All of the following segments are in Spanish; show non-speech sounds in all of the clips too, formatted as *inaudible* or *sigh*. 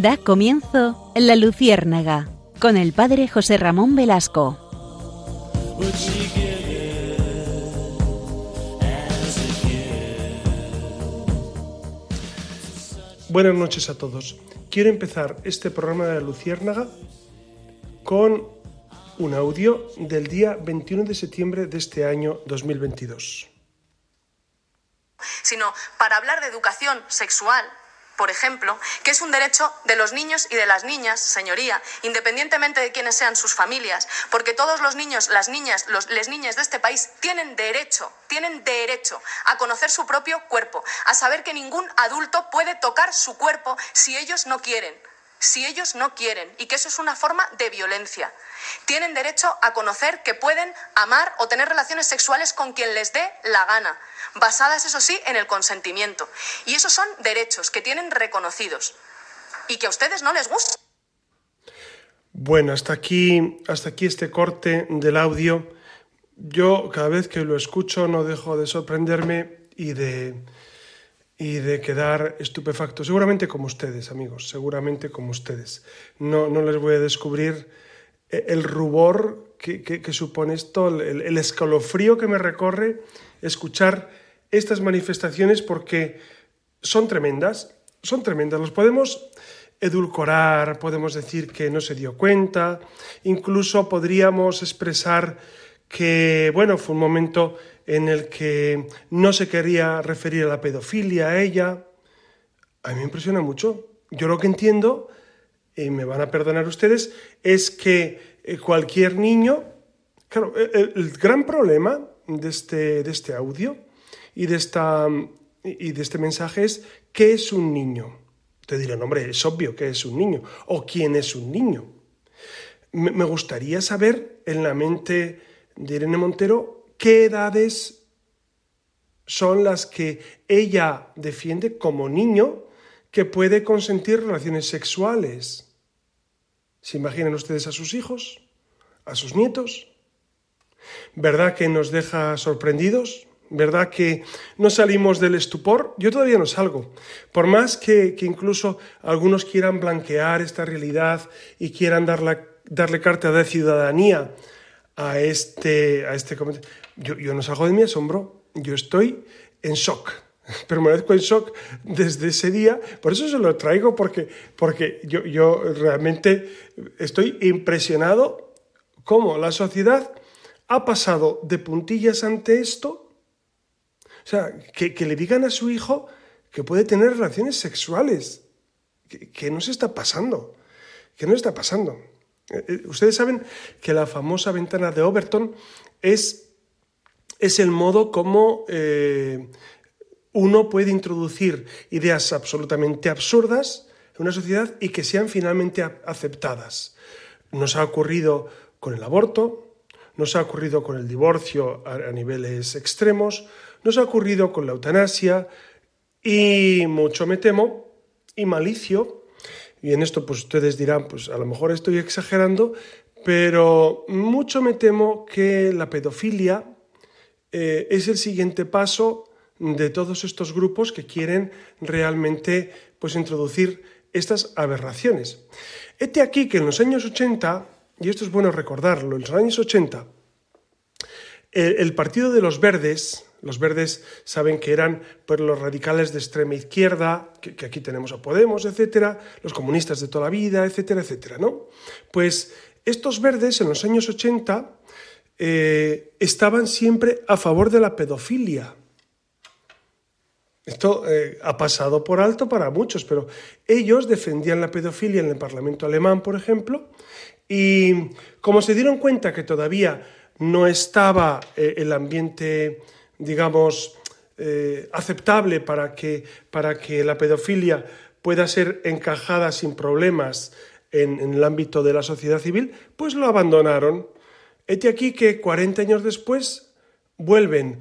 Da comienzo La Luciérnaga con el padre José Ramón Velasco. Buenas noches a todos. Quiero empezar este programa de La Luciérnaga con un audio del día 21 de septiembre de este año 2022. Sino para hablar de educación sexual, por ejemplo, que es un derecho de los niños y de las niñas, señoría, independientemente de quiénes sean sus familias, porque todos los niños, las niñas, los, les niñas de este país tienen derecho, tienen derecho a conocer su propio cuerpo, a saber que ningún adulto puede tocar su cuerpo si ellos no quieren, si ellos no quieren, y que eso es una forma de violencia. Tienen derecho a conocer que pueden amar o tener relaciones sexuales con quien les dé la gana, basadas, eso sí, en el consentimiento. Y esos son derechos que tienen reconocidos y que a ustedes no les gusta. Bueno, hasta aquí, hasta aquí este corte del audio. Yo cada vez que lo escucho no dejo de sorprenderme y de, y de quedar estupefacto. Seguramente como ustedes, amigos, seguramente como ustedes. No, no les voy a descubrir el rubor que, supone esto, el, escalofrío que me recorre escuchar estas manifestaciones porque son tremendas, son tremendas. Los podemos edulcorar, podemos decir que no se dio cuenta, incluso podríamos expresar que, bueno, fue un momento en el que no se quería referir a la pedofilia a ella. A mí me impresiona mucho. Yo lo que entiendo y me van a perdonar ustedes, es que eh, cualquier niño, claro, eh, eh, el, gran problema de este, de este audio y de, esta, y de este mensaje es ¿qué es un niño? Te dirán, hombre, es obvio que es un niño. ¿O quién es un niño? Me gustaría saber en la mente de Irene Montero qué edades son las que ella defiende como niño que puede consentir relaciones sexuales. ¿Se imaginan ustedes a sus hijos? ¿A sus nietos? ¿Verdad que nos deja sorprendidos? ¿Verdad que no salimos del estupor? Yo todavía no salgo. Por más que, incluso algunos quieran blanquear esta realidad y quieran darle carta de ciudadanía a este, a este comentario, yo, yo no salgo de mi asombro. Yo estoy en shock permanezco en shock desde ese día. Por eso se lo traigo, porque, porque yo, yo realmente estoy impresionado cómo la sociedad ha pasado de puntillas ante esto. O sea, que, le digan a su hijo que puede tener relaciones sexuales. ¿Qué nos está pasando? ¿Qué nos está pasando? Eh, eh, ustedes saben que la famosa ventana de Overton es, es el modo como eh, uno puede introducir ideas absolutamente absurdas en una sociedad y que sean finalmente aceptadas. Nos ha ocurrido con el aborto, nos ha ocurrido con el divorcio a, niveles extremos, nos ha ocurrido con la eutanasia y mucho me temo y malicio. Y en esto pues ustedes dirán, pues a lo mejor estoy exagerando, pero mucho me temo que la pedofilia eh, es el siguiente paso de todos estos grupos que quieren realmente pues, introducir estas aberraciones. Este aquí que en los años 80, y esto es bueno recordarlo, en los años 80, el, Partido de los Verdes, los verdes saben que eran pues, los radicales de extrema izquierda, que, aquí tenemos a Podemos, etcétera, los comunistas de toda la vida, etcétera, etcétera, ¿no? Pues estos verdes en los años 80 eh, estaban siempre a favor de la pedofilia. Esto eh, ha pasado por alto para muchos, pero ellos defendían la pedofilia en el Parlamento alemán, por ejemplo, y como se dieron cuenta que todavía no estaba eh, el ambiente, digamos, eh, aceptable para que, para que la pedofilia pueda ser encajada sin problemas en, en, el ámbito de la sociedad civil, pues lo abandonaron. Este aquí que 40 años después vuelven.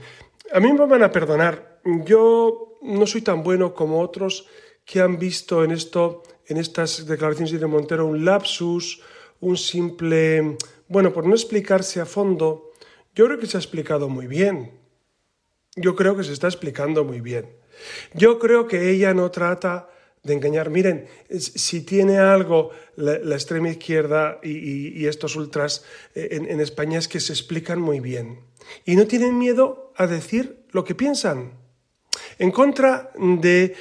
A mí me van a perdonar. Yo no soy tan bueno como otros que han visto en esto, en estas declaraciones de Montero, un lapsus, un simple, bueno, por no explicarse a fondo, yo creo que se ha explicado muy bien. Yo creo que se está explicando muy bien. Yo creo que ella no trata de engañar. Miren, si tiene algo la, extrema izquierda y, estos ultras eh, en, en España es que se explican muy bien y no tienen miedo a decir lo que piensan. En contra de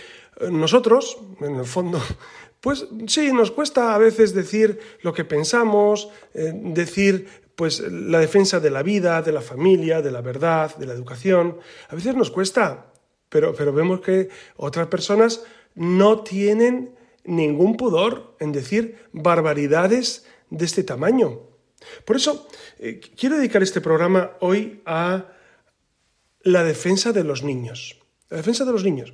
nosotros, en el fondo, *laughs* pues sí, nos cuesta a veces decir lo que pensamos, eh, decir pues la defensa de la vida, de la familia, de la verdad, de la educación. A veces nos cuesta, pero, pero vemos que otras personas no tienen ningún pudor en decir barbaridades de este tamaño. Por eso eh, quiero dedicar este programa hoy a la defensa de los niños. La defensa de los niños.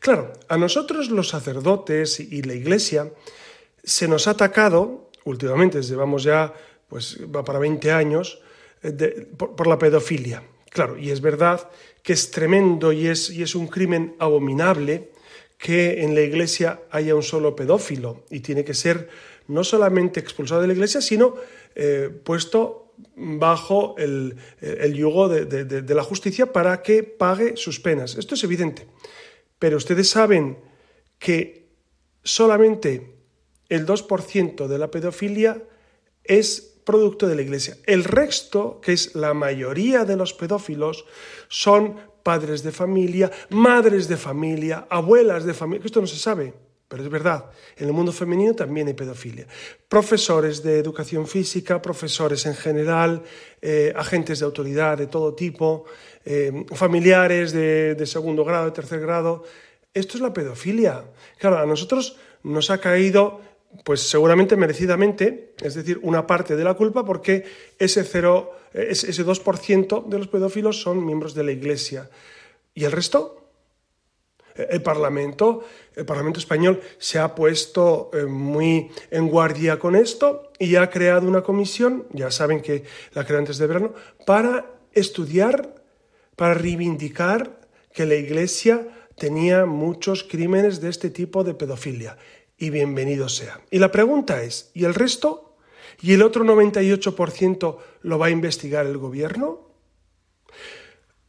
Claro, a nosotros los sacerdotes y la Iglesia se nos ha atacado, últimamente, llevamos ya, pues va para 20 años, eh, por, la pedofilia. Claro, y es verdad que es tremendo y es, y es un crimen abominable que en la Iglesia haya un solo pedófilo y tiene que ser no solamente expulsado de la Iglesia, sino eh, puesto bajo el, yugo de, la justicia para que pague sus penas. Esto es evidente. Pero ustedes saben que solamente el 2% de la pedofilia es producto de la Iglesia. El resto, que es la mayoría de los pedófilos, son padres de familia, madres de familia, abuelas de familia. Esto no se sabe, pero es verdad. En el mundo femenino también hay pedofilia. Profesores de educación física, profesores en general, eh, agentes de autoridad de todo tipo, eh, familiares de, segundo grado, de tercer grado. Esto es la pedofilia. Claro, a nosotros nos ha caído, pues seguramente merecidamente, es decir, una parte de la culpa porque ese, cero, ese 2% de los pedófilos son miembros de la Iglesia. ¿Y el resto? El Parlamento, el Parlamento español se ha puesto eh, muy en guardia con esto y ha creado una comisión, ya saben que la creó antes de verano, para estudiar para reivindicar que la Iglesia tenía muchos crímenes de este tipo de pedofilia. Y bienvenido sea. Y la pregunta es, ¿y el resto? ¿Y el otro 98% lo va a investigar el gobierno?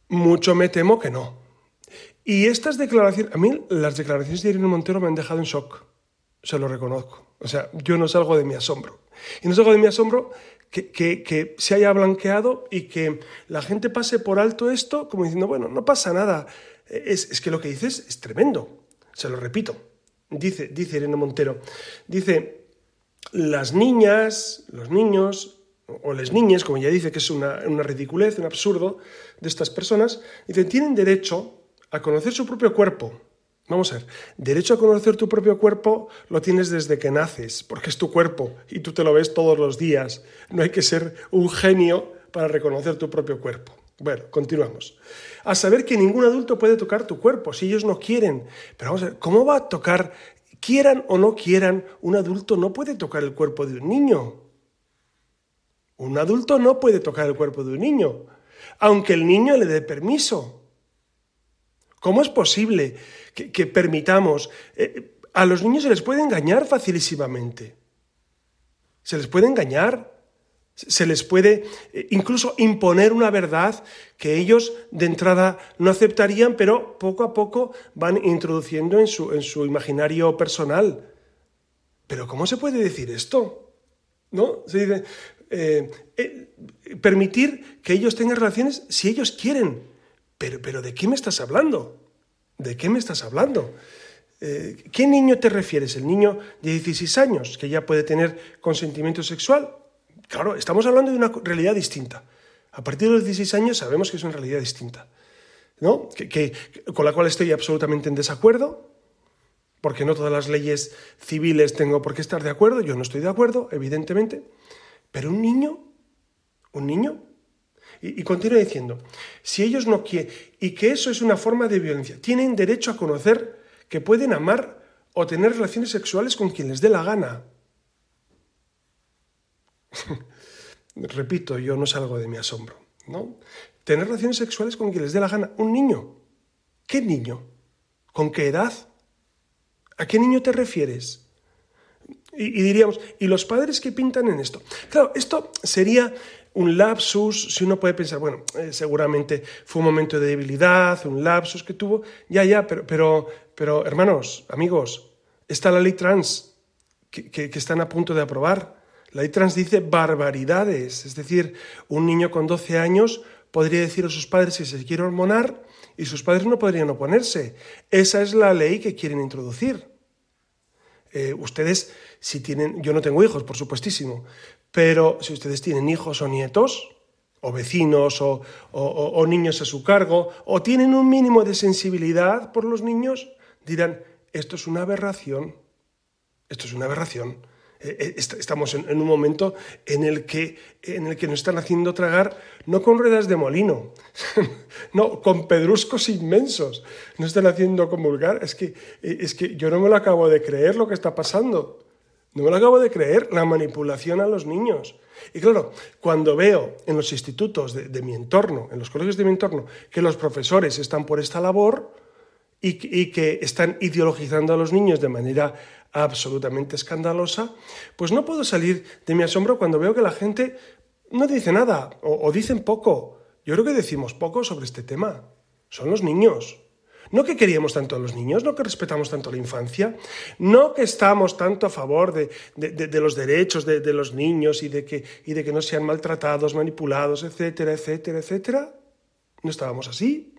Mucho me temo que no. Y estas declaraciones, a mí las declaraciones de Irene Montero me han dejado en shock, se lo reconozco. O sea, yo no salgo de mi asombro. Y no salgo de mi asombro que, se haya blanqueado y que la gente pase por alto esto como diciendo, bueno, no pasa nada. Es, que lo que dices es tremendo. Se lo repito. Dice, dice Irene Montero, dice, las niñas, los niños, o las niñas, como ella dice que es una, una ridiculez, un absurdo de estas personas, dicen, tienen derecho a conocer su propio cuerpo, Vamos a ver, derecho a conocer tu propio cuerpo lo tienes desde que naces, porque es tu cuerpo y tú te lo ves todos los días. No hay que ser un genio para reconocer tu propio cuerpo. Bueno, continuamos. A saber que ningún adulto puede tocar tu cuerpo si ellos no quieren. Pero vamos a ver, ¿cómo va a tocar, quieran o no quieran, un adulto no puede tocar el cuerpo de un niño? Un adulto no puede tocar el cuerpo de un niño, aunque el niño le dé permiso. ¿Cómo es posible que, permitamos... Eh, a los niños se les puede engañar facilísimamente. Se les puede engañar. Se les puede eh, incluso imponer una verdad que ellos de entrada no aceptarían, pero poco a poco van introduciendo en su, en su imaginario personal. Pero ¿cómo se puede decir esto? ¿No? Se dice, eh, permitir que ellos tengan relaciones si ellos quieren, pero, ¿de qué me estás hablando? ¿De qué me estás hablando? Eh, ¿Qué niño te refieres? ¿El niño de 16 años que ya puede tener consentimiento sexual? Claro, estamos hablando de una realidad distinta. A partir de los 16 años sabemos que es una realidad distinta, ¿no? Que, con la cual estoy absolutamente en desacuerdo, porque no todas las leyes civiles tengo por qué estar de acuerdo, yo no estoy de acuerdo, evidentemente, pero un niño, un niño y, continúa diciendo, si ellos no quieren, y que eso es una forma de violencia, tienen derecho a conocer que pueden amar o tener relaciones sexuales con quien les dé la gana. *laughs* Repito, yo no salgo de mi asombro, ¿no? Tener relaciones sexuales con quien les dé la gana. Un niño. ¿Qué niño? ¿Con qué edad? ¿A qué niño te refieres? Y, diríamos, ¿y los padres qué pintan en esto? Claro, esto sería un lapsus, si uno puede pensar, bueno, eh, seguramente fue un momento de debilidad, un lapsus que tuvo, ya, ya, pero, pero, pero hermanos, amigos, Está la ley trans, que, están a punto de aprobar. La ley trans dice barbaridades. Es decir, un niño con 12 años podría decir a sus padres que se quiere hormonar y sus padres no podrían oponerse. Esa es la ley que quieren introducir. Eh, ustedes, si tienen, yo no tengo hijos, por supuestísimo, pero si ustedes tienen hijos o nietos, o vecinos, o, o niños a su cargo, o tienen un mínimo de sensibilidad por los niños, dirán, esto es una aberración, esto es una aberración. Eh, eh, estamos en, un momento en el, que, en el que nos están haciendo tragar no con ruedas de molino, *laughs* no, con pedruscos inmensos. Nos están haciendo comulgar. Es que, eh, es que yo no me lo acabo de creer lo que está pasando. No me lo acabo de creer, la manipulación a los niños. Y claro, cuando veo en los institutos de mi entorno, en los colegios de mi entorno, que los profesores están por esta labor, y, que están ideologizando a los niños de manera absolutamente escandalosa, pues no puedo salir de mi asombro cuando veo que la gente no dice nada o, dicen poco. Yo creo que decimos poco sobre este tema. Son los niños. No que queríamos tanto a los niños, no que respetamos tanto la infancia, no que estamos tanto a favor de, los derechos de, los niños y de, que, y de que no sean maltratados, manipulados, etcétera, etcétera, etcétera. No estábamos así.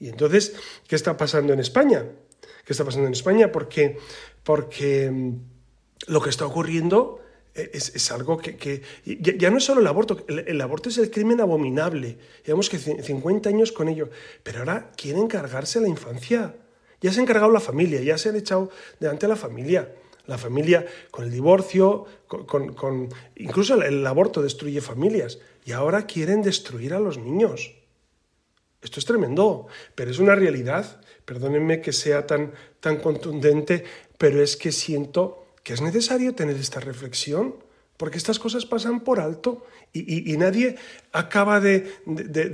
Y entonces, ¿qué está pasando en España? ¿Qué está pasando en España? Porque, porque mm, lo que está ocurriendo es, algo que, ya, no es solo el aborto, el, aborto es el crimen abominable. Llevamos que 50 años con ello, pero ahora quieren cargarse la infancia. Ya se ha encargado la familia, ya se han echado delante a la familia. La familia con el divorcio, con, incluso el aborto destruye familias. Y ahora quieren destruir a los niños. Esto es tremendo, pero es una realidad. Perdónenme que sea tan, tan contundente, pero es que siento que es necesario tener esta reflexión, porque estas cosas pasan por alto y, nadie acaba de,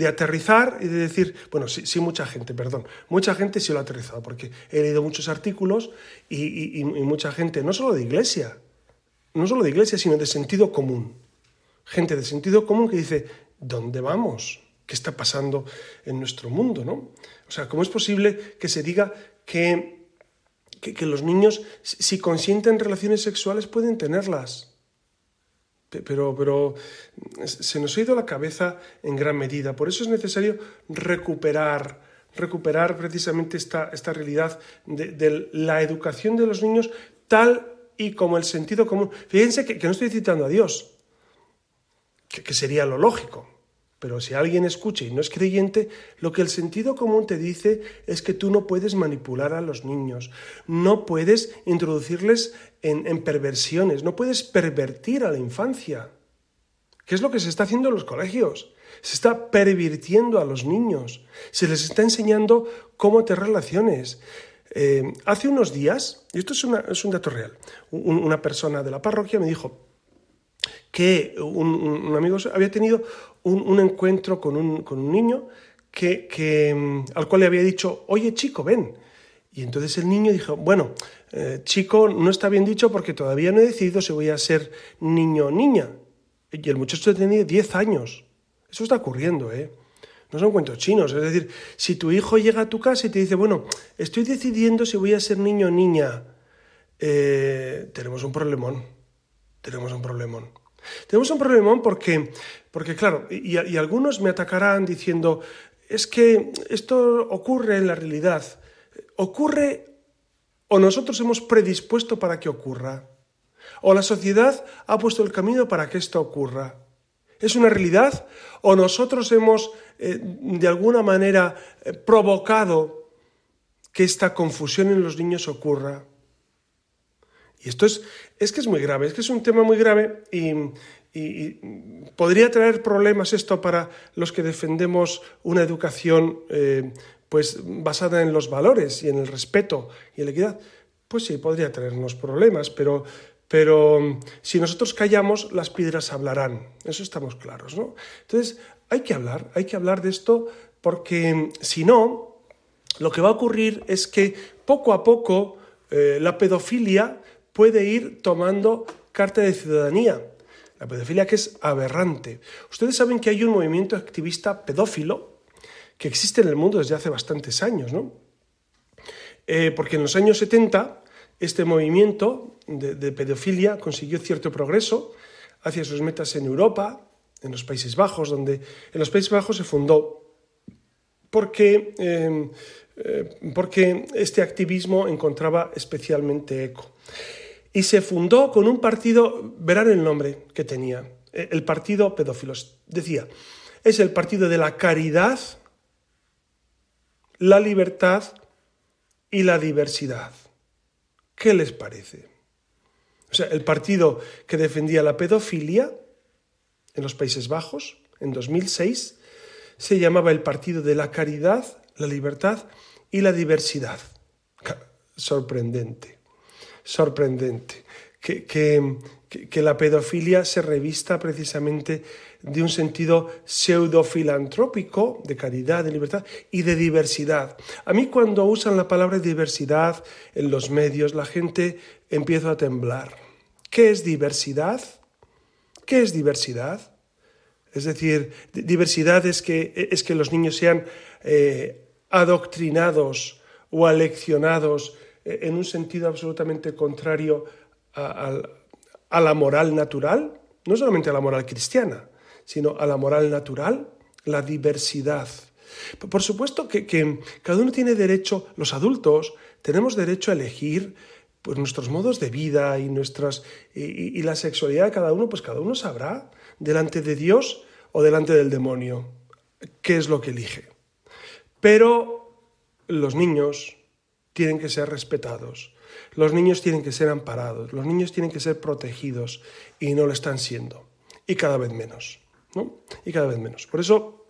aterrizar y de decir, bueno, sí, sí, mucha gente, perdón, mucha gente sí lo ha aterrizado, porque he leído muchos artículos y, y mucha gente, no solo de iglesia, no solo de iglesia, sino de sentido común. Gente de sentido común que dice, ¿dónde vamos? qué está pasando en nuestro mundo, ¿no? O sea, ¿cómo es posible que se diga que, que, los niños, si consienten relaciones sexuales, pueden tenerlas? Pero, pero se nos ha ido la cabeza en gran medida. Por eso es necesario recuperar, recuperar precisamente esta, esta realidad de, la educación de los niños tal y como el sentido común. Fíjense que, no estoy citando a Dios, que sería lo lógico. Pero si alguien escucha y no es creyente, lo que el sentido común te dice es que tú no puedes manipular a los niños, no puedes introducirles en, perversiones, no puedes pervertir a la infancia. ¿Qué es lo que se está haciendo en los colegios? Se está pervirtiendo a los niños, se les está enseñando cómo te relaciones. Eh, hace unos días, y esto es, un dato real, una persona de la parroquia me dijo, que un, amigo había tenido un, encuentro con un, niño que, mm, al cual le había dicho, oye chico, ven. Y entonces el niño dijo, bueno, eh, chico no está bien dicho porque todavía no he decidido si voy a ser niño o niña. Y el muchacho tenía 10 años. Eso está ocurriendo, ¿eh? No son cuentos chinos. Es decir, si tu hijo llega a tu casa y te dice, bueno, estoy decidiendo si voy a ser niño o niña, eh, tenemos un problemón. Tenemos un problemón. Tenemos un problemón porque, porque claro, y, algunos me atacarán diciendo, es que esto ocurre en la realidad. ¿Ocurre o nosotros hemos predispuesto para que ocurra? ¿O la sociedad ha puesto el camino para que esto ocurra? ¿Es una realidad o nosotros hemos eh, de alguna manera eh, provocado que esta confusión en los niños ocurra? Y esto es, es que es muy grave, es que es un tema muy grave y, podría traer problemas esto para los que defendemos una educación eh, pues basada en los valores y en el respeto y en la equidad. Pues sí, podría traernos problemas, pero, pero si nosotros callamos, las piedras hablarán. Eso estamos claros, ¿no? Entonces, hay que hablar, hay que hablar de esto porque si no, lo que va a ocurrir es que poco a poco eh, la pedofilia puede ir tomando carta de ciudadanía. La pedofilia que es aberrante. Ustedes saben que hay un movimiento activista pedófilo que existe en el mundo desde hace bastantes años, ¿no? Eh, porque en los años 70 este movimiento de, pedofilia consiguió cierto progreso hacia sus metas en Europa, en los Países Bajos, donde en los Países Bajos se fundó porque, eh, porque este activismo encontraba especialmente eco. Y se fundó con un partido, verán el nombre que tenía, eh, el Partido Pedófilos. Decía, es el partido de la caridad, la libertad y la diversidad. ¿Qué les parece? O sea, el partido que defendía la pedofilia en los Países Bajos en 2006 se llamaba el Partido de la Caridad, la Libertad y la Diversidad. Sorprendente, sorprendente. Que, que, la pedofilia se revista precisamente de un sentido pseudo-filantrópico, de caridad, de libertad y de diversidad. A mí cuando usan la palabra diversidad en los medios, la gente empieza a temblar. ¿Qué es diversidad? ¿Qué es diversidad? Es decir, diversidad es que, es que los niños sean eh, adoctrinados o aleccionados eh, en un sentido absolutamente contrario a, la moral natural, no solamente a la moral cristiana, sino a la moral natural, la diversidad. Por supuesto que, cada uno tiene derecho, los adultos tenemos derecho a elegir pues, nuestros modos de vida y, nuestras, y, y la sexualidad de cada uno, pues cada uno sabrá delante de Dios o delante del demonio, qué es lo que elige. Pero los niños tienen que ser respetados, los niños tienen que ser amparados, los niños tienen que ser protegidos y no lo están siendo, y cada vez menos, ¿no? Y cada vez menos. Por eso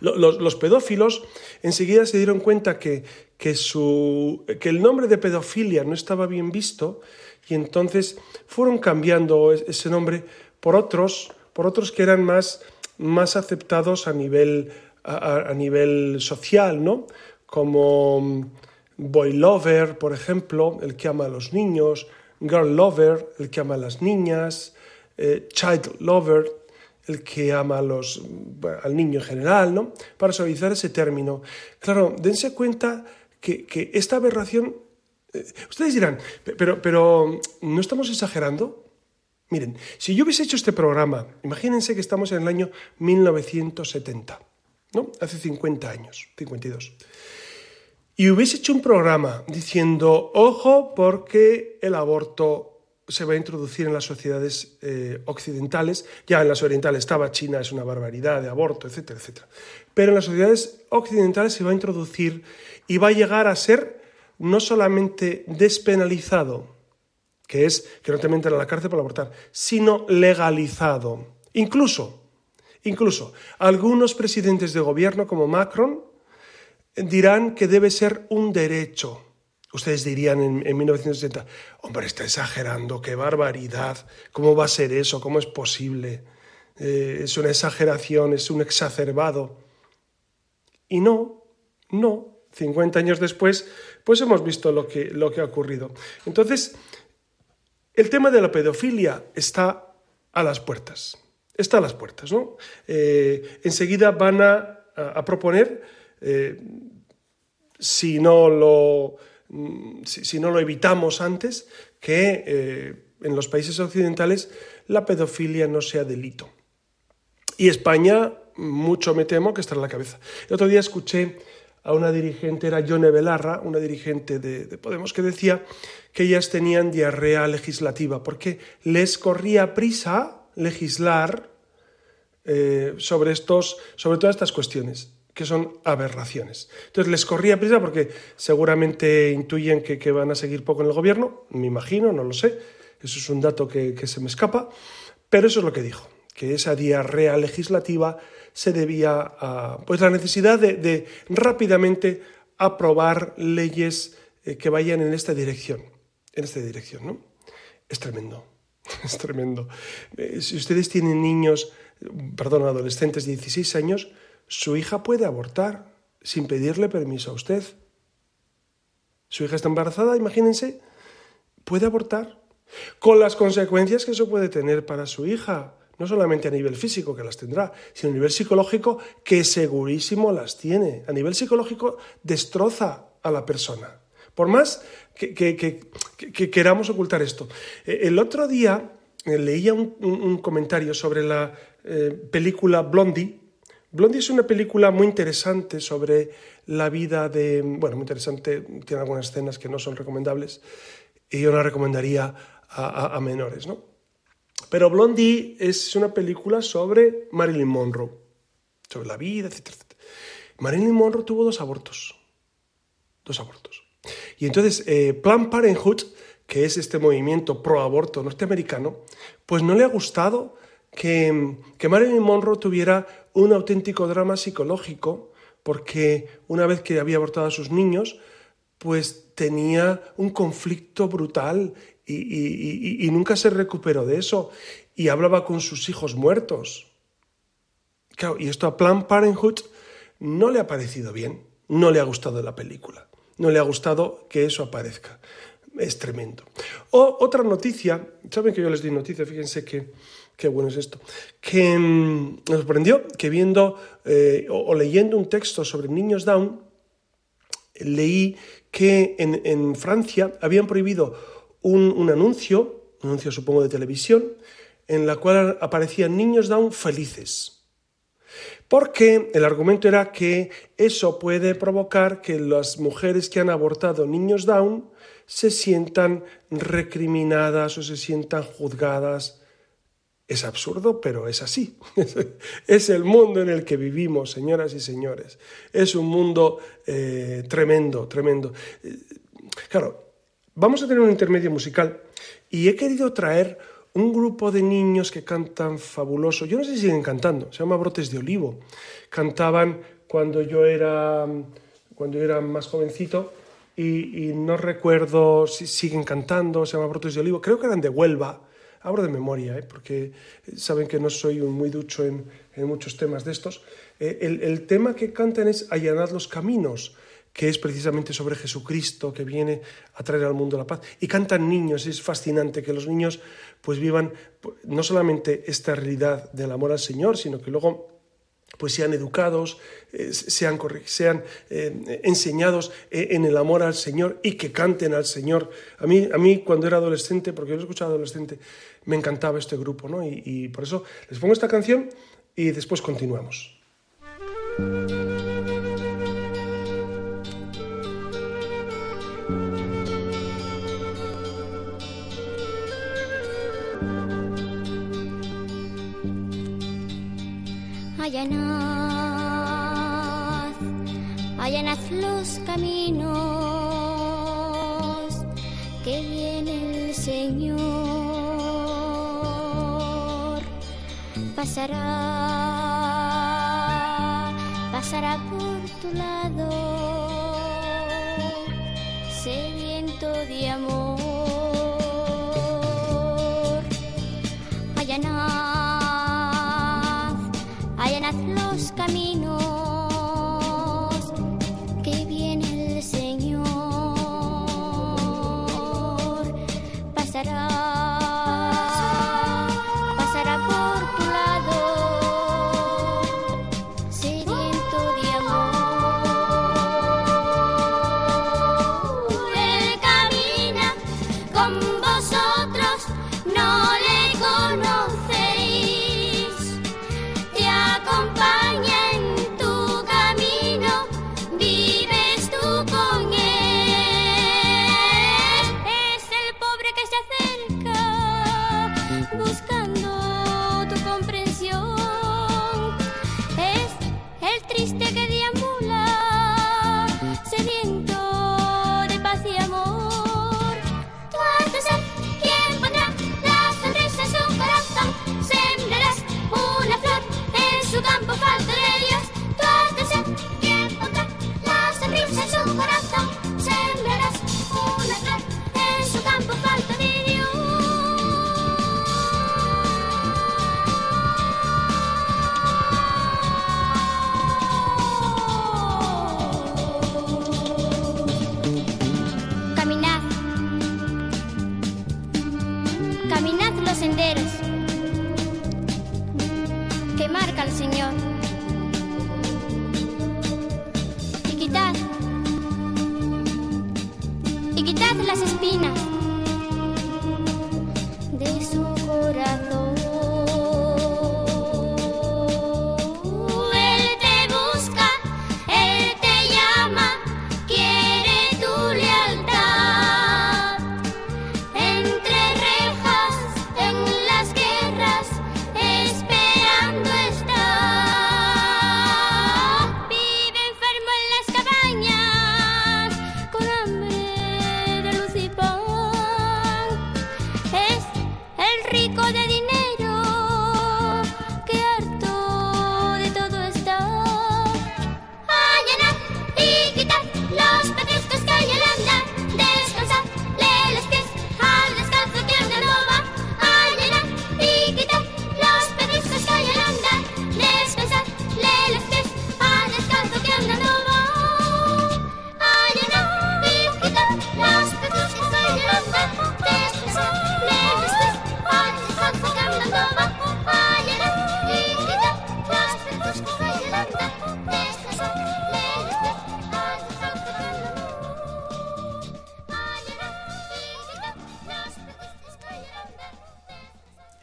los, pedófilos enseguida se dieron cuenta que, que, su, que el nombre de pedofilia no estaba bien visto y entonces fueron cambiando ese nombre por otros, por otros que eran más, más aceptados a nivel, a, nivel social, ¿no? Como mm, boy lover, por ejemplo, el que ama a los niños, girl lover, el que ama a las niñas, eh, child lover, el que ama a los, al niño en general, ¿no? Para suavizar ese término. Claro, dense cuenta que, que esta aberración... Eh, ustedes dirán, pero, pero ¿no estamos exagerando? Miren, si yo hubiese hecho este programa, imagínense que estamos en el año 1970, ¿no? Hace 50 años, 52. Y hubiese hecho un programa diciendo, ojo, porque el aborto se va a introducir en las sociedades eh, occidentales, ya en las orientales estaba China, es una barbaridad de aborto, etcétera, etcétera. Pero en las sociedades occidentales se va a introducir y va a llegar a ser no solamente despenalizado, que es que no te meten a la cárcel por abortar, sino legalizado. Incluso, incluso, algunos presidentes de gobierno como Macron dirán que debe ser un derecho. Ustedes dirían en, 1960, hombre, está exagerando, qué barbaridad, ¿cómo va a ser eso? ¿Cómo es posible? Eh, es una exageración, es un exacerbado. Y no, no, 50 años después, pues hemos visto lo que, lo que ha ocurrido. Entonces, el tema de la pedofilia está a las puertas. Está a las puertas, ¿no? Eh, enseguida van a, proponer, eh, si, no lo, mm, si, no lo evitamos antes, que eh, en los países occidentales la pedofilia no sea delito. Y España, mucho me temo que está en la cabeza. El otro día escuché a una dirigente, era Yone Belarra, una dirigente de, Podemos, que decía que ellas tenían diarrea legislativa, porque les corría prisa legislar eh, sobre, estos, sobre todas estas cuestiones que son aberraciones. Entonces les corría prisa porque seguramente intuyen que, van a seguir poco en el gobierno, me imagino, no lo sé, eso es un dato que, se me escapa, pero eso es lo que dijo, que esa diarrea legislativa se debía a pues, la necesidad de, rápidamente aprobar leyes eh, que vayan en esta dirección. En esta dirección, ¿no? Es tremendo, *laughs* es tremendo. Eh, si ustedes tienen niños, perdón, adolescentes de 16 años, su hija puede abortar sin pedirle permiso a usted. Su hija está embarazada, imagínense, puede abortar, con las consecuencias que eso puede tener para su hija no solamente a nivel físico, que las tendrá, sino a nivel psicológico, que segurísimo las tiene. A nivel psicológico destroza a la persona. Por más que, queramos ocultar esto. Eh, el otro día leía un, comentario sobre la eh, película Blondie. Blondie es una película muy interesante sobre la vida de... Bueno, muy interesante, tiene algunas escenas que no son recomendables y yo la recomendaría a, menores, ¿no? Pero Blondie es una película sobre Marilyn Monroe, sobre la vida, etc. Marilyn Monroe tuvo dos abortos. Dos abortos. Y entonces, eh, Planned Parenthood, que es este movimiento pro aborto norteamericano, pues no le ha gustado que, que Marilyn Monroe tuviera un auténtico drama psicológico, porque una vez que había abortado a sus niños, pues tenía un conflicto brutal y, nunca se recuperó de eso y hablaba con sus hijos muertos. Claro, y esto a Planned Parenthood no le ha parecido bien, no le ha gustado la película, no le ha gustado que eso aparezca. Es tremendo. O otra noticia, saben que yo les di noticia, fíjense qué bueno es esto, que mm, me sorprendió que viendo eh, o, leyendo un texto sobre niños Down, leí que en, Francia habían prohibido un, anuncio, un anuncio supongo de televisión, en la cual aparecían niños Down felices. Porque el argumento era que eso puede provocar que las mujeres que han abortado niños Down se sientan recriminadas o se sientan juzgadas es absurdo, pero es así. *laughs* es el mundo en el que vivimos, señoras y señores. Es un mundo eh, tremendo, tremendo. Eh, claro, vamos a tener un intermedio musical y he querido traer un grupo de niños que cantan fabuloso. Yo no sé si siguen cantando, se llama Brotes de Olivo. Cantaban cuando yo era, cuando yo era más jovencito y, no recuerdo si siguen cantando, se llama Brotes de Olivo. Creo que eran de Huelva Hablo de memoria, ¿eh? porque saben que no soy muy ducho en, muchos temas de estos. Eh, el, tema que cantan es Allanad los caminos, que es precisamente sobre Jesucristo que viene a traer al mundo la paz. Y cantan niños, es fascinante que los niños pues vivan no solamente esta realidad del amor al Señor, sino que luego pues sean educados, eh, sean, sean eh, enseñados eh, en el amor al Señor y que canten al Señor. A mí, a mí cuando era adolescente, porque yo lo he escuchado adolescente, me encantaba este grupo, ¿no? Y por eso les pongo esta canción y después continuamos. Pasará, pasará por tu lado, sediento de amor.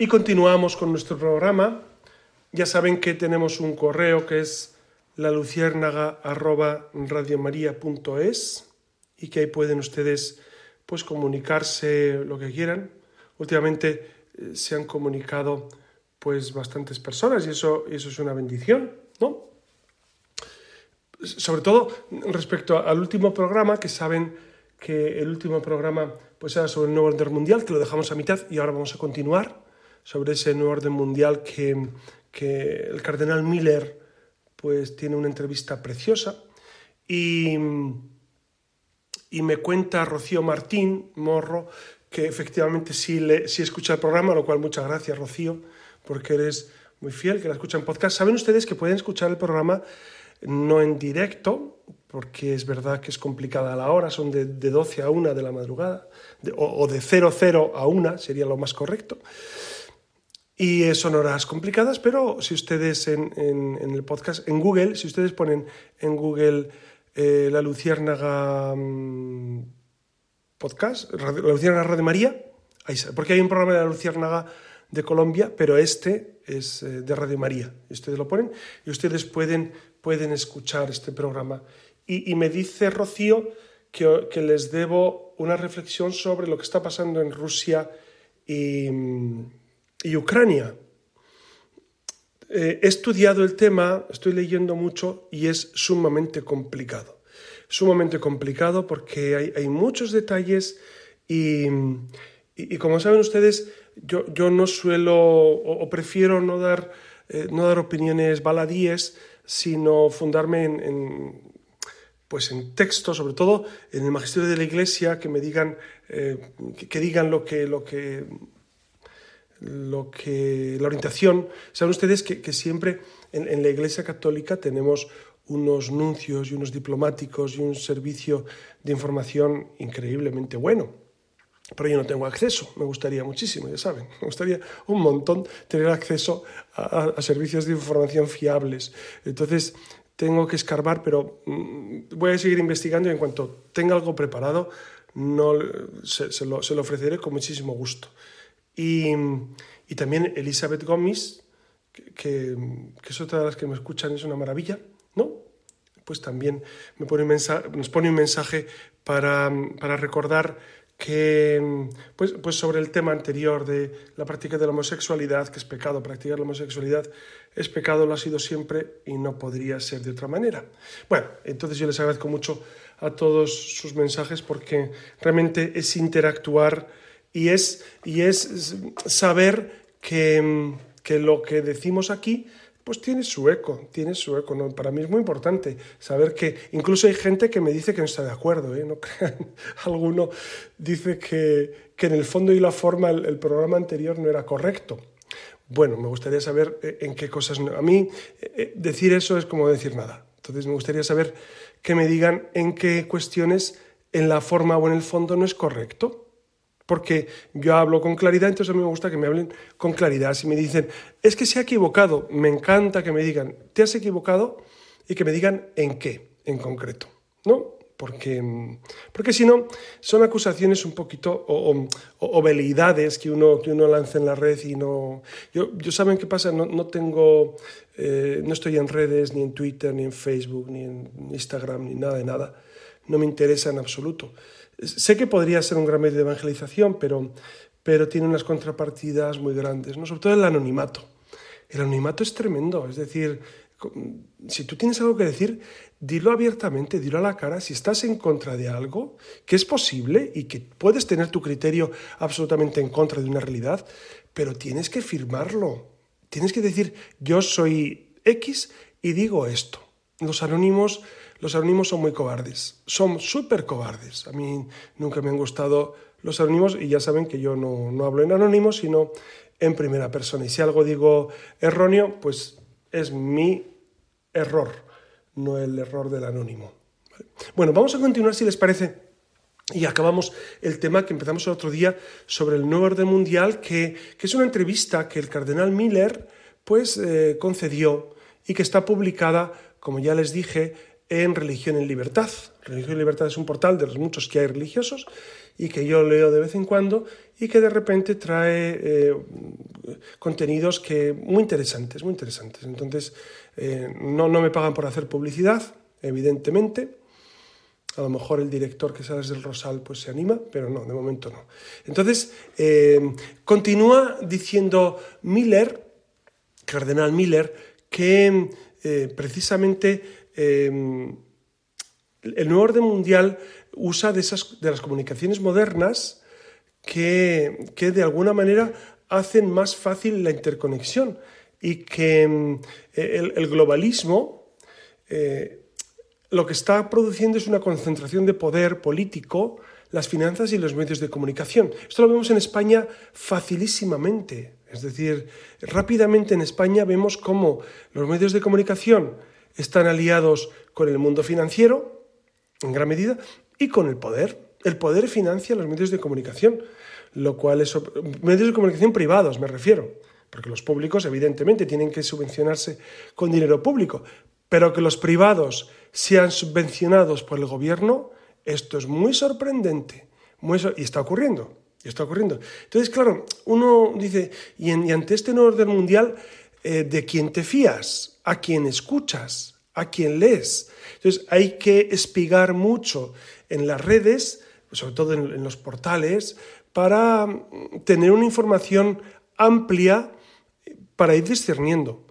Y continuamos con nuestro programa. Ya saben que tenemos un correo que es laluciérnaga@radiomaria.es y que ahí pueden ustedes pues comunicarse lo que quieran. Últimamente eh, se han comunicado pues bastantes personas y eso, eso es una bendición, ¿no? sobre todo respecto al último programa, que saben que el último programa pues era sobre el nuevo orden mundial, que lo dejamos a mitad y ahora vamos a continuar sobre ese nuevo orden mundial que, que el cardenal Miller pues tiene una entrevista preciosa y, y me cuenta Rocío Martín Morro que efectivamente sí, le, escucha el programa, lo cual muchas gracias Rocío, porque eres muy fiel, que la escucha en podcast. Saben ustedes que pueden escuchar el programa no en directo, porque es verdad que es complicada la hora, son de, de 12 a 1 de la madrugada, de, o, o, de 00 a 1 sería lo más correcto. Y son horas complicadas, pero si ustedes en, en, el podcast, en Google, si ustedes ponen en Google eh, la Luciérnaga mmm, podcast, la Luciérnaga Radio María, ahí sale, porque hay un programa de la Luciérnaga de Colombia, pero este es eh, de Radio María. Ustedes lo ponen y ustedes pueden, pueden escuchar este programa. Y, me dice Rocío que, que, les debo una reflexión sobre lo que está pasando en Rusia y, y Ucrania. Eh, he estudiado el tema, estoy leyendo mucho y es sumamente complicado. Sumamente complicado porque hay, muchos detalles y, como saben ustedes, yo, yo no suelo o, o prefiero no dar, eh, no dar opiniones baladíes, sino fundarme en, en, pues en texto, sobre todo en el magisterio de la Iglesia, que me digan, eh, que, que, digan lo que, lo que lo que la orientación. Saben ustedes que, que siempre en, en, la Iglesia Católica tenemos unos nuncios y unos diplomáticos y un servicio de información increíblemente bueno. Pero yo no tengo acceso, me gustaría muchísimo, ya saben, me gustaría un montón tener acceso a, a servicios de información fiables. Entonces, tengo que escarbar, pero mmm, voy a seguir investigando y en cuanto tenga algo preparado, no, se, se, lo, se lo ofreceré con muchísimo gusto. Y, y también Elizabeth que, que, que, es otra de las que me escuchan, es una maravilla, ¿no? Pues también me pone un mensaje, nos pone un mensaje para, para recordar que, pues, pues sobre el tema anterior de la práctica de la homosexualidad, que es pecado, practicar la homosexualidad es pecado, lo ha sido siempre y no podría ser de otra manera. Bueno, entonces yo les agradezco mucho a todos sus mensajes porque realmente es interactuar y es, y es saber que, que lo que decimos aquí pues tiene su eco, tiene su eco. ¿no? Para mí es muy importante saber que incluso hay gente que me dice que no está de acuerdo, ¿eh? no *laughs* crean, alguno dice que, que en el fondo y la forma el, programa anterior no era correcto. Bueno, me gustaría saber eh, en qué cosas... No. A mí eh, decir eso es como decir nada. Entonces me gustaría saber que me digan en qué cuestiones en la forma o en el fondo no es correcto porque yo hablo con claridad, entonces a mí me gusta que me hablen con claridad. Si me dicen, es que se ha equivocado, me encanta que me digan, te has equivocado y que me digan en qué, en concreto, ¿no? porque, porque si no, son acusaciones un poquito o, o, veleidades que uno, que uno lanza en la red y no... Yo, yo ¿saben qué pasa? No, no tengo... Eh, no estoy en redes, ni en Twitter, ni en Facebook, ni en Instagram, ni nada de nada. No me interesa en absoluto. Sé que podría ser un gran medio de evangelización, pero, pero tiene unas contrapartidas muy grandes, ¿no? sobre todo el anonimato. El anonimato es tremendo, es decir, si tú tienes algo que decir, dilo abiertamente, dilo a la cara. Si estás en contra de algo, que es posible y que puedes tener tu criterio absolutamente en contra de una realidad, pero tienes que firmarlo. Tienes que decir, yo soy X y digo esto. Los anónimos, los anónimos son muy cobardes, son súper cobardes. A mí nunca me han gustado los anónimos y ya saben que yo no, no hablo en anónimos, sino en primera persona. Y si algo digo erróneo, pues es mi error, no el error del anónimo. Bueno, vamos a continuar si les parece. Y acabamos el tema que empezamos el otro día sobre el nuevo orden mundial, que, que es una entrevista que el cardenal Miller pues, eh, concedió y que está publicada, como ya les dije, en Religión en Libertad. Religión en Libertad es un portal de los muchos que hay religiosos y que yo leo de vez en cuando y que de repente trae eh, contenidos que muy interesantes, muy interesantes. Entonces, eh, no, no me pagan por hacer publicidad, evidentemente. A lo mejor el director que sale del Rosal pues se anima, pero no, de momento no. Entonces, eh, continúa diciendo Miller, Cardenal Miller, que precisamente eh, el nuevo orden mundial usa de, esas, de las comunicaciones modernas que, que de alguna manera hacen más fácil la interconexión y que el, el globalismo eh, lo que está produciendo es una concentración de poder político, las finanzas y los medios de comunicación. Esto lo vemos en España facilísimamente. Es decir, rápidamente en España vemos cómo los medios de comunicación están aliados con el mundo financiero, en gran medida, y con el poder. El poder financia los medios de comunicación, lo cual medios de comunicación privados, me refiero, porque los públicos evidentemente tienen que subvencionarse con dinero público, pero que los privados sean subvencionados por el gobierno, esto es muy sorprendente. Muy y está ocurriendo. Está ocurriendo. Entonces, claro, uno dice, y, y ante este nuevo orden mundial, eh, ¿de quién te fías? ¿A quién escuchas? ¿A quién lees? Entonces, hay que espigar mucho en las redes, sobre todo en, en los portales, para mm, tener una información amplia para ir discerniendo.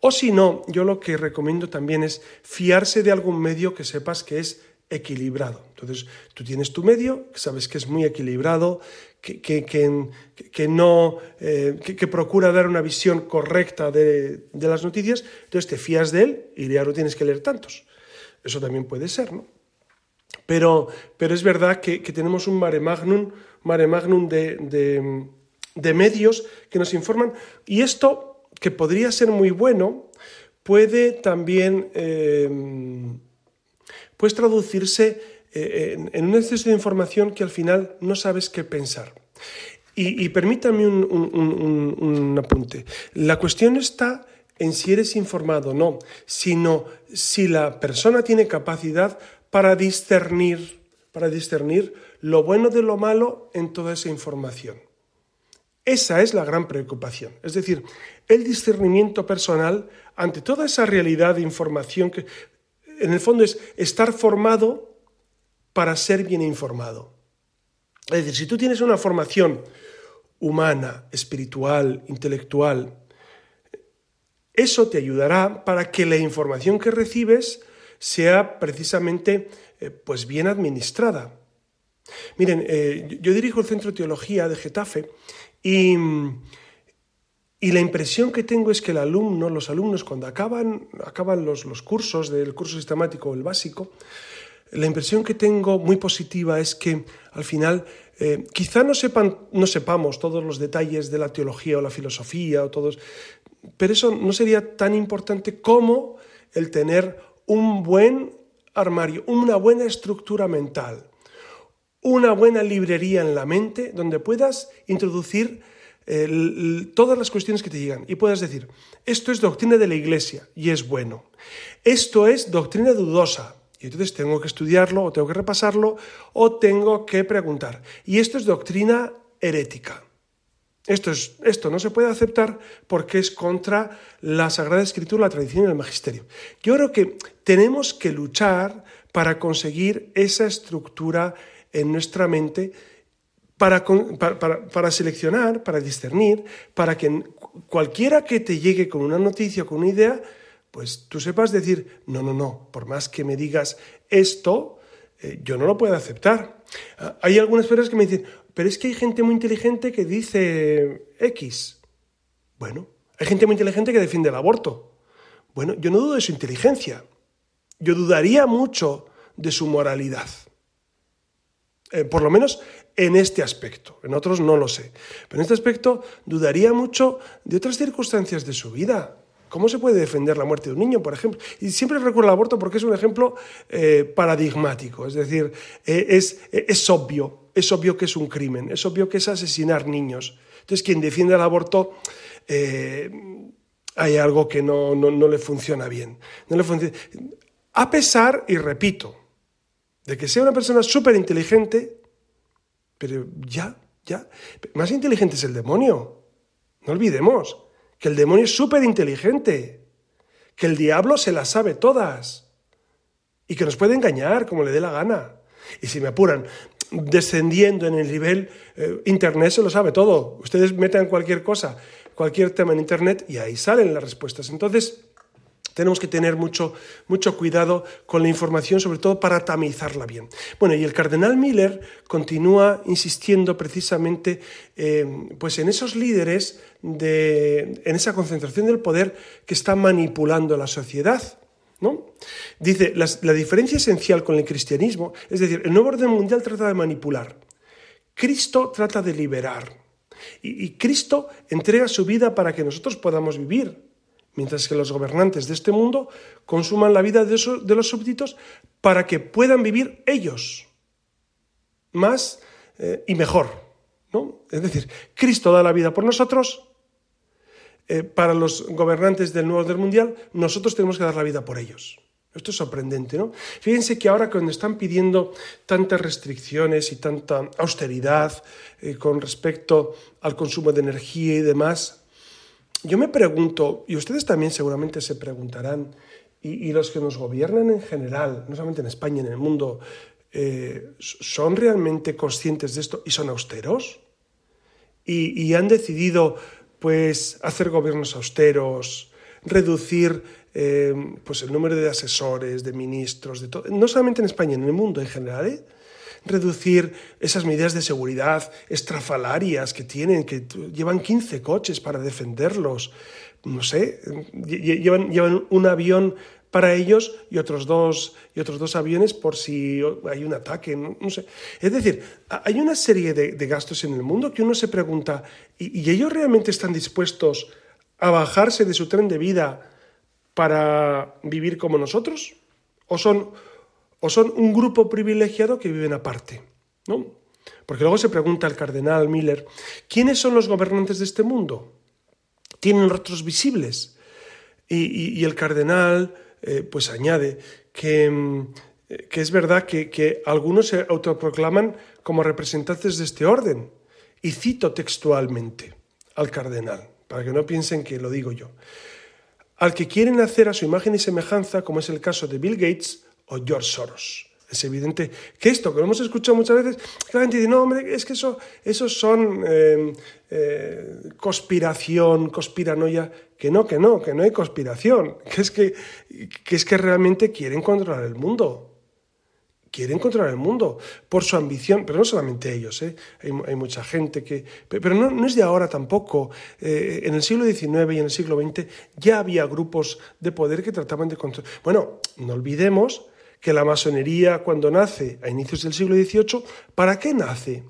O si no, yo lo que recomiendo también es fiarse de algún medio que sepas que es equilibrado. Entonces, tú tienes tu medio, sabes que es muy equilibrado, que, que, que, que no, eh, que, procura dar una visión correcta de, de, las noticias, entonces te fías de él y ya no tienes que leer tantos. Eso también puede ser, ¿no? Pero, pero es verdad que, tenemos un mare magnum, mare magnum de, de, medios que nos informan y esto que podría ser muy bueno, puede también eh, pues traducirse eh, en, un exceso de información que al final no sabes qué pensar. Y, permítame un apunte. La cuestión está en si eres informado o no, sino si la persona tiene capacidad para discernir, para discernir lo bueno de lo malo en toda esa información. Esa es la gran preocupación. Es decir, el discernimiento personal ante toda esa realidad de información que en el fondo es estar formado para ser bien informado. Es decir, si tú tienes una formación humana, espiritual, intelectual, eso te ayudará para que la información que recibes sea precisamente eh, pues bien administrada. Miren, eh, yo dirijo el Centro de Teología de Getafe y, y, la impresión que tengo es que el alumno, los alumnos, cuando acaban, los, cursos del curso sistemático o el básico, la impresión que tengo muy positiva es que al final eh, quizá no, no sepamos todos los detalles de la teología o la filosofía o todos, pero eso no sería tan importante como el tener un buen armario, una buena estructura mental una buena librería en la mente donde puedas introducir todas las cuestiones que te llegan y puedas decir, esto es doctrina de la Iglesia y es bueno, esto es doctrina dudosa Y entonces tengo que estudiarlo o tengo que repasarlo o tengo que preguntar. Y esto es doctrina herética. Esto, es, esto no se puede aceptar porque es contra la Sagrada Escritura, la tradición y el magisterio. Yo creo que tenemos que luchar para conseguir esa estructura en nuestra mente para, para, seleccionar, para discernir, para que cualquiera que te llegue con una noticia, con una idea, pues tú sepas decir, no, no, no, por más que me digas esto, eh, yo no lo puedo aceptar. Ah, hay algunas personas que me dicen, pero es que hay gente muy inteligente que dice X. Bueno, hay gente muy inteligente que defiende el aborto. Bueno, yo no dudo de su inteligencia. Yo dudaría mucho de su moralidad. Eh, por lo menos en este aspecto. En otros no lo sé. Pero en este aspecto dudaría mucho de otras circunstancias de su vida. ¿Cómo se puede defender la muerte de un niño, por ejemplo? Y siempre recuerdo el aborto porque es un ejemplo eh, paradigmático, es decir, eh, es, es, obvio, es obvio que es un crimen, es obvio que es asesinar niños. Entonces, quien defiende el aborto, hay algo que no, no, le funciona bien. No le funciona. A pesar, y repito, de que sea una persona súper inteligente, pero ya, ya, más inteligente es el demonio, no olvidemos que el demonio es súper inteligente, que el diablo se las sabe todas y que nos puede engañar como le dé la gana. Y si me apuran, descendiendo en el nivel, eh, Internet se lo sabe todo. Ustedes metan cualquier cosa, cualquier tema en Internet y ahí salen las respuestas. Entonces, tenemos que tener mucho, mucho cuidado con la información, sobre todo para tamizarla bien. Bueno, y el cardenal Miller continúa insistiendo precisamente eh, pues en esos líderes, de, en esa concentración del poder que está manipulando la sociedad. ¿No? Dice, la, diferencia esencial con el cristianismo, es decir, el nuevo orden mundial trata de manipular, Cristo trata de liberar, y Cristo entrega su vida para que nosotros podamos vivir mientras que los gobernantes de este mundo consuman la vida de, los súbditos para que puedan vivir ellos más eh, y mejor. ¿no? Es decir, Cristo da la vida por nosotros, eh, para los gobernantes del nuevo orden mundial, nosotros tenemos que dar la vida por ellos. Esto es sorprendente, ¿no? Fíjense que ahora cuando están pidiendo tantas restricciones y tanta austeridad eh, con respecto al consumo de energía y demás, yo me pregunto, y ustedes también seguramente se preguntarán, y, los que nos gobiernan en general, no solamente en España, en el mundo, eh, ¿son realmente conscientes de esto y son austeros? Y, han decidido pues hacer gobiernos austeros, reducir eh, pues el número de asesores, de ministros, de todo, no solamente en España, en el mundo en general, ¿eh? Reducir esas medidas de seguridad estrafalarias que tienen, que llevan 15 coches para defenderlos, no sé, llevan, un avión para ellos y otros dos y otros dos aviones por si hay un ataque, no, sé. Es decir, hay una serie de, gastos en el mundo que uno se pregunta, ¿y, ¿y ellos realmente están dispuestos a bajarse de su tren de vida para vivir como nosotros? ¿O son o son un grupo privilegiado que viven aparte, ¿no? Porque luego se pregunta el cardenal Miller, ¿quiénes son los gobernantes de este mundo? ¿Tienen rostros visibles? Y, el cardenal eh, pues añade que, mm, que es verdad que, que algunos se autoproclaman como representantes de este orden. Y cito textualmente al cardenal, para que no piensen que lo digo yo. Al que quieren hacer a su imagen y semejanza, como es el caso de Bill Gates, o George Soros. Es evidente que esto, que lo hemos escuchado muchas veces, la gente dice, no, hombre, es que eso, esos son eh, eh, conspiración, conspiranoia, que no, que no, que no hay conspiración, que es que, que es que realmente quieren controlar el mundo. Quieren controlar el mundo por su ambición, pero no solamente ellos, ¿eh? hay, mucha gente que... Pero no, no es de ahora tampoco. Eh, en el siglo XIX y en el siglo XX ya había grupos de poder que trataban de controlar... Bueno, no olvidemos que la masonería cuando nace a inicios del siglo XVIII, ¿para qué nace?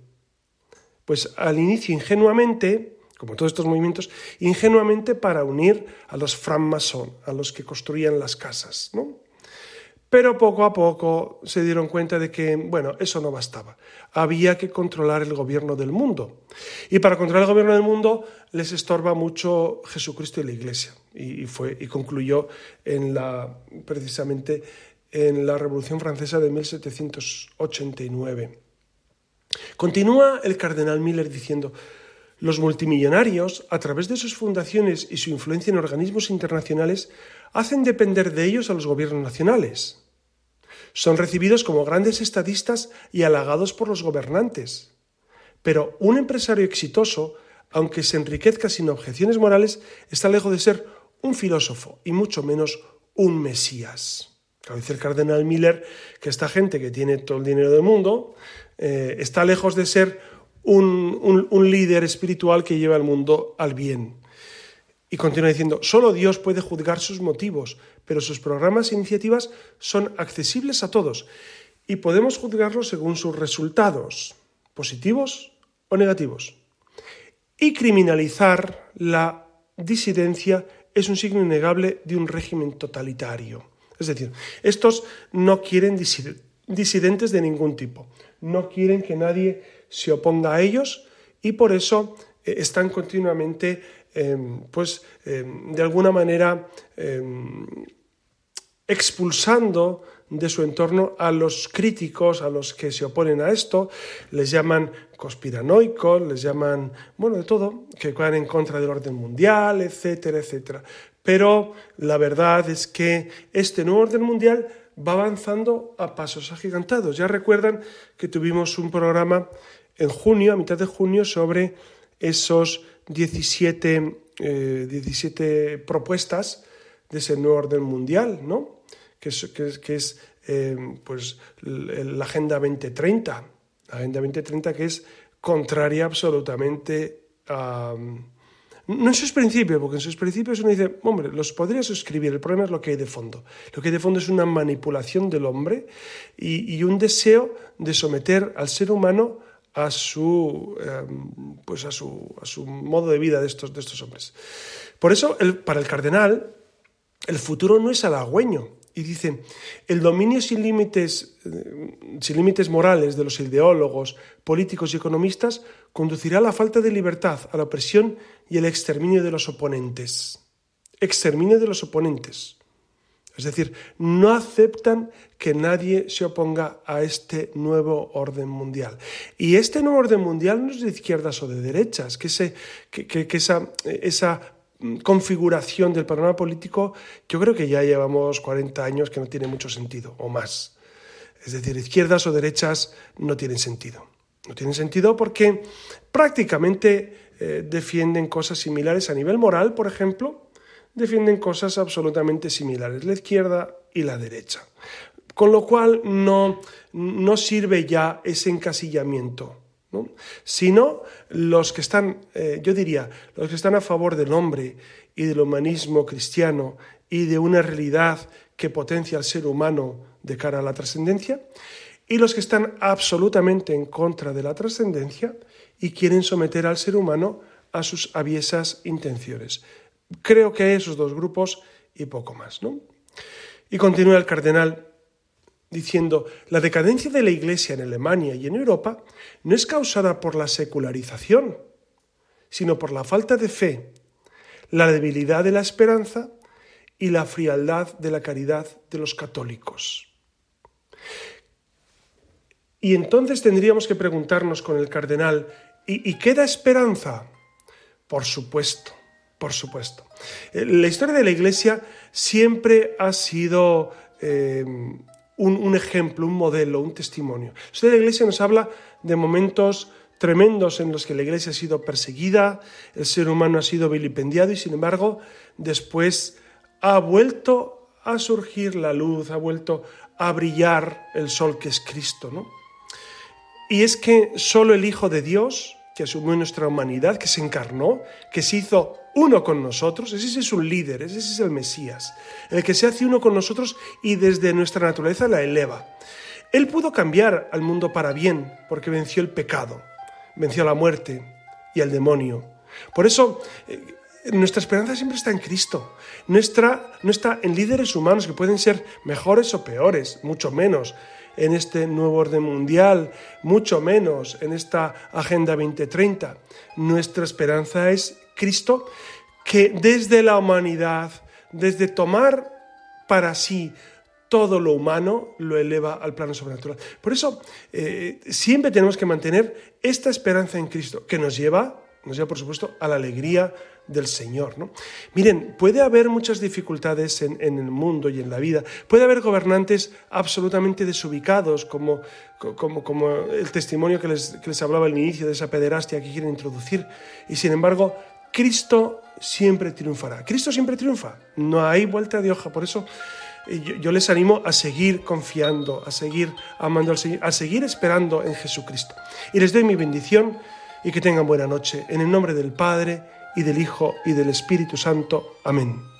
Pues al inicio ingenuamente, como todos estos movimientos, ingenuamente para unir a los francmasons, a los que construían las casas, ¿no? Pero poco a poco se dieron cuenta de que, bueno, eso no bastaba. Había que controlar el gobierno del mundo. Y para controlar el gobierno del mundo les estorba mucho Jesucristo y la Iglesia. Y, fue, y concluyó en la, precisamente en la Revolución Francesa de 1789. Continúa el cardenal Miller diciendo, los multimillonarios, a través de sus fundaciones y su influencia en organismos internacionales, hacen depender de ellos a los gobiernos nacionales. Son recibidos como grandes estadistas y halagados por los gobernantes. Pero un empresario exitoso, aunque se enriquezca sin objeciones morales, está lejos de ser un filósofo y mucho menos un mesías. Dice el cardenal Miller que esta gente que tiene todo el dinero del mundo eh, está lejos de ser un, un líder espiritual que lleva al mundo al bien. Y continúa diciendo, solo Dios puede juzgar sus motivos, pero sus programas e iniciativas son accesibles a todos y podemos juzgarlos según sus resultados, positivos o negativos. Y criminalizar la disidencia es un signo innegable de un régimen totalitario. Es decir, estos no quieren disidentes de ningún tipo, no quieren que nadie se oponga a ellos y por eso eh, están continuamente, em, pues, em, de alguna manera em, expulsando de su entorno a los críticos, a los que se oponen a esto, les llaman conspiranoicos, les llaman, bueno, de todo, que van en contra del orden mundial, etcétera, etcétera. Pero la verdad es que este nuevo orden mundial va avanzando a pasos agigantados. Ya recuerdan que tuvimos un programa en junio, a mitad de junio, sobre esos 17, 17 eh, propuestas de ese nuevo orden mundial, ¿no? que es, que es, eh, pues, la Agenda 2030, la Agenda 2030 que es contraria absolutamente a... No en sus principios, porque en sus principios uno dice, hombre, los podría suscribir, el problema es lo que hay de fondo. Lo que hay de fondo es una manipulación del hombre y, y un deseo de someter al ser humano a su, em, pues a su, a su modo de vida de estos, de estos hombres. Por eso, el, para el cardenal, el futuro no es halagüeño. Y dice, el dominio sin límites, eh, sin límites morales de los ideólogos, políticos y economistas conducirá a la falta de libertad, a la opresión y el exterminio de los oponentes. Exterminio de los oponentes. Es decir, no aceptan que nadie se oponga a este nuevo orden mundial. Y este nuevo orden mundial no es de izquierdas o de derechas, que, esa, esa configuración del panorama político, yo creo que ya llevamos 40 años que no tiene mucho sentido, o más. Es decir, izquierdas o derechas no tienen sentido. No tienen sentido porque prácticamente eh, defienden cosas similares a nivel moral, por ejemplo, defienden cosas absolutamente similares, la izquierda y la derecha. Con lo cual no, no sirve ya ese encasillamiento, sino los que están, eh, yo diría, los que están a favor del hombre y del humanismo cristiano y de una realidad que potencia al ser humano de cara a la trascendencia, y los que están absolutamente en contra de la trascendencia y quieren someter al ser humano a sus aviesas intenciones. Creo que esos dos grupos y poco más. ¿no? Y continúa el cardenal diciendo, la decadencia de la Iglesia en Alemania y en Europa no es causada por la secularización, sino por la falta de fe, la debilidad de la esperanza y la frialdad de la caridad de los católicos. Y entonces tendríamos que preguntarnos con el cardenal, ¿y, queda esperanza? Por supuesto por supuesto. Eh, la historia de la Iglesia siempre ha sido eh, un, ejemplo, un modelo, un testimonio. Historia de la Iglesia nos habla de momentos tremendos en los que la Iglesia ha sido perseguida, el ser humano ha sido vilipendiado y sin embargo después ha vuelto a surgir la luz, ha vuelto a brillar el sol que es Cristo. ¿no? Y es que solo el Hijo de Dios, que asumió nuestra humanidad, que se encarnó, que se hizo uno con nosotros, ese es un líder, ese es el Mesías, el que se hace uno con nosotros y desde nuestra naturaleza la eleva. Él pudo cambiar al mundo para bien porque venció el pecado, venció la muerte y al demonio. Por eso eh, nuestra esperanza siempre está en Cristo. Nuestra, no está en líderes humanos que pueden ser mejores o peores, mucho menos en este nuevo orden mundial, mucho menos en esta Agenda 2030. Nuestra esperanza es Cristo, que desde la humanidad, desde tomar para sí todo lo humano lo eleva al plano sobrenatural. Por eso eh, siempre tenemos que mantener esta esperanza en Cristo, que nos lleva, nos lleva por supuesto, a la alegría del Señor. ¿no? Miren, puede haber muchas dificultades en, el mundo y en la vida, puede haber gobernantes absolutamente desubicados, como, como, como el testimonio que les, que les hablaba al inicio de esa pederastia que quieren introducir, y sin embargo, Cristo siempre triunfará. Cristo siempre triunfa, no hay vuelta de hoja, por eso yo, les animo a seguir confiando, a seguir amando al Señor, a seguir esperando en Jesucristo. Y les doy mi bendición y que tengan buena noche. En el nombre del Padre, y del Hijo, y del Espíritu Santo. Amén.